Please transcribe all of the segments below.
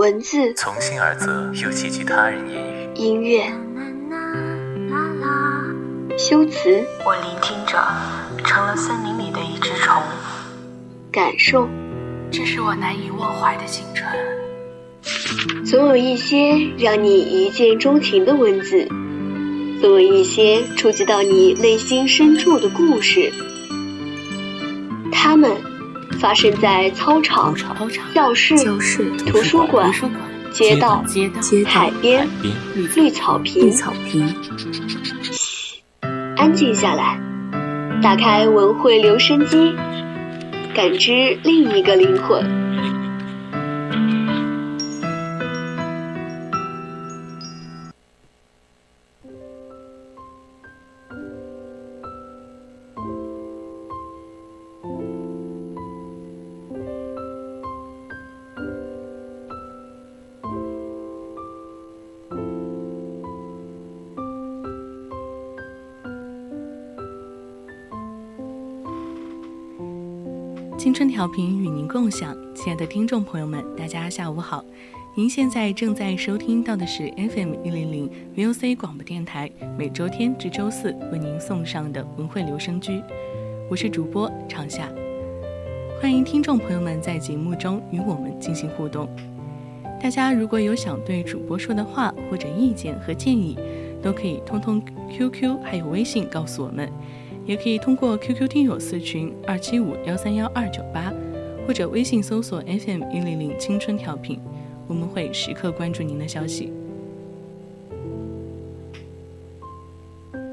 文字从心而泽，又寄居他人言语。音乐修辞我聆听着，成了森林里的一只虫。感受，这是我难以忘怀的青春。总有一些让你一见钟情的文字，总有一些触及到你内心深处的故事。他们发生在操场、教室、图书馆、街道、海边、绿草坪。嘘，安静下来，打开文汇留声机，感知另一个灵魂。青春调频与您共享，亲爱的听众朋友们，大家下午好。您现在正在收听到的是 FM 一零零 VOC 广播电台，每周天至周四为您送上的文汇留声居，我是主播长夏。欢迎听众朋友们在节目中与我们进行互动。大家如果有想对主播说的话或者意见和建议，都可以通通 QQ 还有微信告诉我们。也可以通过 QQ 听友四群二七五幺三幺二九八，或者微信搜索 FM 一零零青春调频，我们会时刻关注您的消息。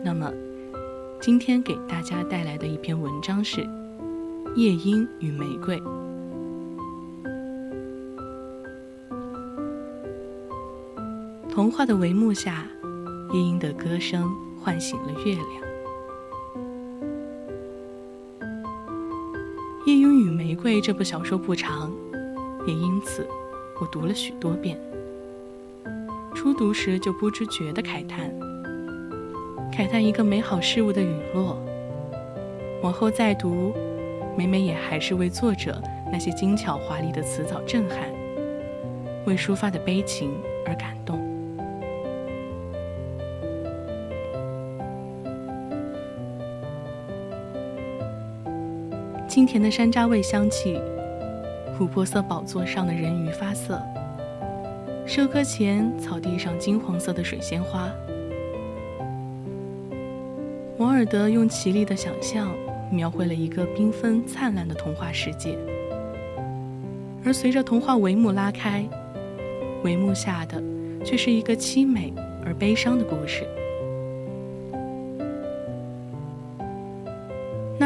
那么，今天给大家带来的一篇文章是《夜莺与玫瑰》。童话的帷幕下，夜莺的歌声唤醒了月亮。《为》这部小说不长，也因此我读了许多遍。初读时就不知觉的慨叹，慨叹一个美好事物的陨落。往后再读，每每也还是为作者那些精巧华丽的词藻震撼，为抒发的悲情而感动。清甜的山楂味香气，琥珀色宝座上的人鱼发色，收割前草地上金黄色的水仙花。摩尔德用绮丽的想象描绘了一个缤纷灿烂的童话世界，而随着童话帷幕拉开，帷幕下的却是一个凄美而悲伤的故事。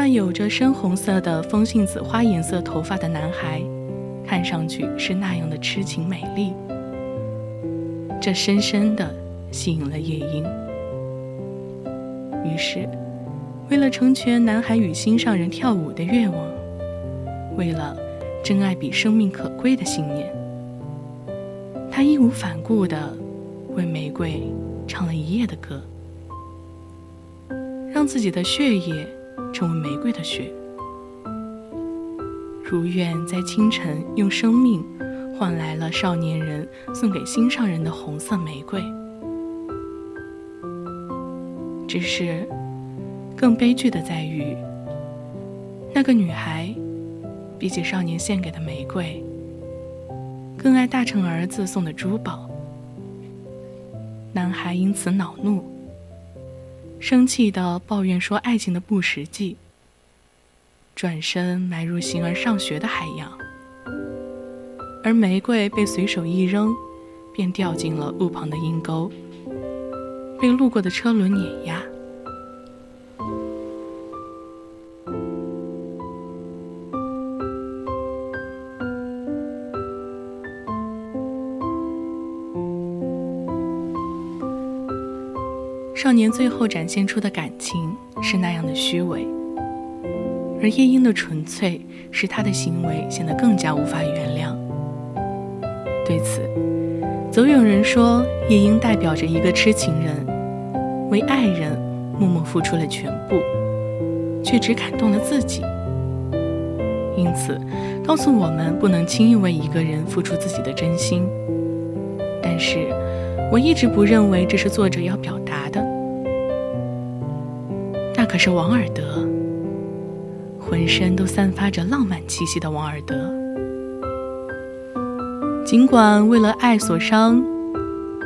那有着深红色的风信子花颜色头发的男孩，看上去是那样的痴情美丽，这深深的吸引了夜莺。于是，为了成全男孩与心上人跳舞的愿望，为了真爱比生命可贵的信念，他义无反顾地为玫瑰唱了一夜的歌，让自己的血液。成为玫瑰的血，如愿在清晨用生命换来了少年人送给心上人的红色玫瑰。只是，更悲剧的在于，那个女孩比起少年献给的玫瑰，更爱大成儿子送的珠宝。男孩因此恼怒。生气的抱怨说：“爱情的不实际。”转身埋入形而上学的海洋，而玫瑰被随手一扔，便掉进了路旁的阴沟，被路过的车轮碾压。少年最后展现出的感情是那样的虚伪，而夜莺的纯粹使他的行为显得更加无法原谅。对此，总有人说夜莺代表着一个痴情人，为爱人默默付出了全部，却只感动了自己。因此，告诉我们不能轻易为一个人付出自己的真心。但是，我一直不认为这是作者要表达。可是王尔德，浑身都散发着浪漫气息的王尔德。尽管为了爱所伤，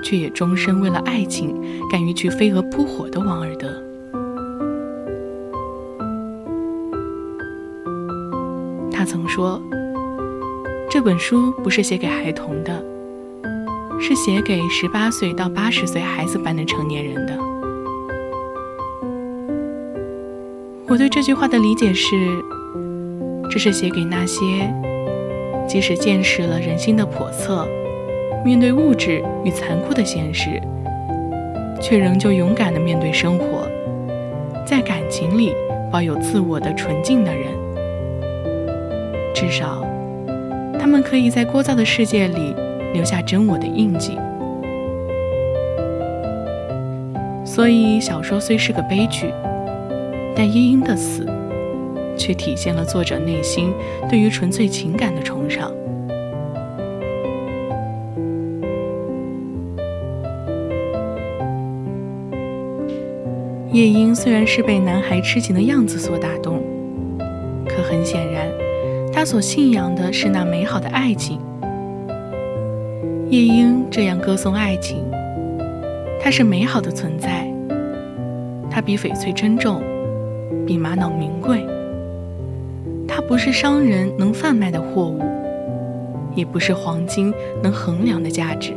却也终身为了爱情敢于去飞蛾扑火的王尔德。他曾说：“这本书不是写给孩童的，是写给十八岁到八十岁孩子般的成年人的。”我对这句话的理解是：这是写给那些即使见识了人心的叵测，面对物质与残酷的现实，却仍旧勇敢地面对生活，在感情里保有自我的纯净的人。至少，他们可以在聒噪的世界里留下真我的印记。所以，小说虽是个悲剧，但夜莺的死却体现了作者内心对于纯粹情感的崇尚。夜莺虽然是被男孩痴情的样子所打动，可很显然。他所信仰的是那美好的爱情。夜莺这样歌颂爱情，它是美好的存在。它比翡翠珍重，比玛瑙名贵。它不是商人能贩卖的货物，也不是黄金能衡量的价值。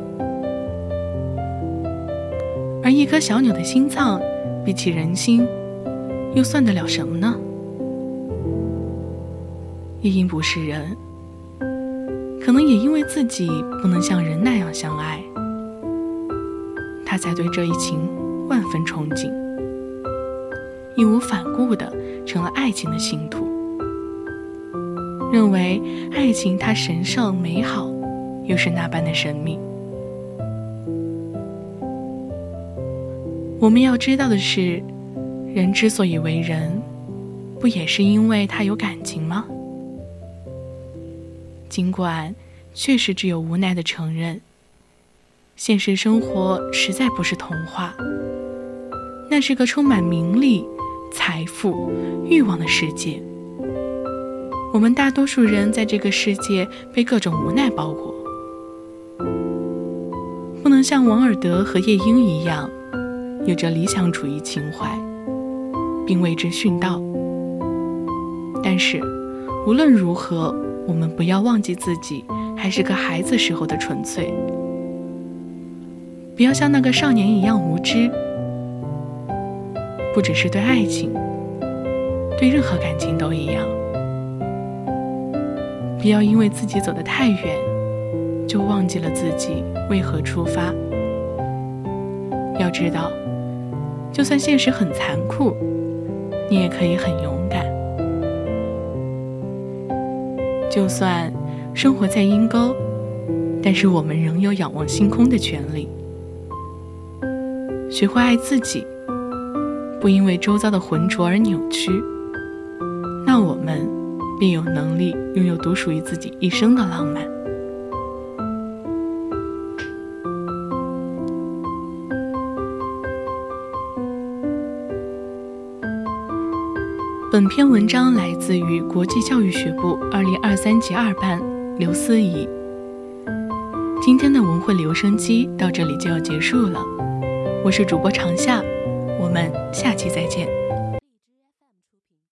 而一颗小鸟的心脏，比起人心，又算得了什么呢？夜莺不是人，可能也因为自己不能像人那样相爱，他才对这一情万分憧憬，义无反顾的成了爱情的信徒，认为爱情它神圣美好，又是那般的神秘。我们要知道的是，人之所以为人，不也是因为他有感情吗？尽管确实只有无奈的承认，现实生活实在不是童话，那是个充满名利、财富、欲望的世界。我们大多数人在这个世界被各种无奈包裹，不能像王尔德和夜莺一样，有着理想主义情怀，并为之殉道。但是，无论如何。我们不要忘记自己还是个孩子时候的纯粹，不要像那个少年一样无知。不只是对爱情，对任何感情都一样。不要因为自己走得太远，就忘记了自己为何出发。要知道，就算现实很残酷，你也可以很勇敢。就算生活在阴沟，但是我们仍有仰望星空的权利。学会爱自己，不因为周遭的浑浊而扭曲，那我们便有能力拥有独属于自己一生的浪漫。本篇文章来自于国际教育学部二零二三级二班刘思怡。今天的文汇留声机到这里就要结束了，我是主播长夏，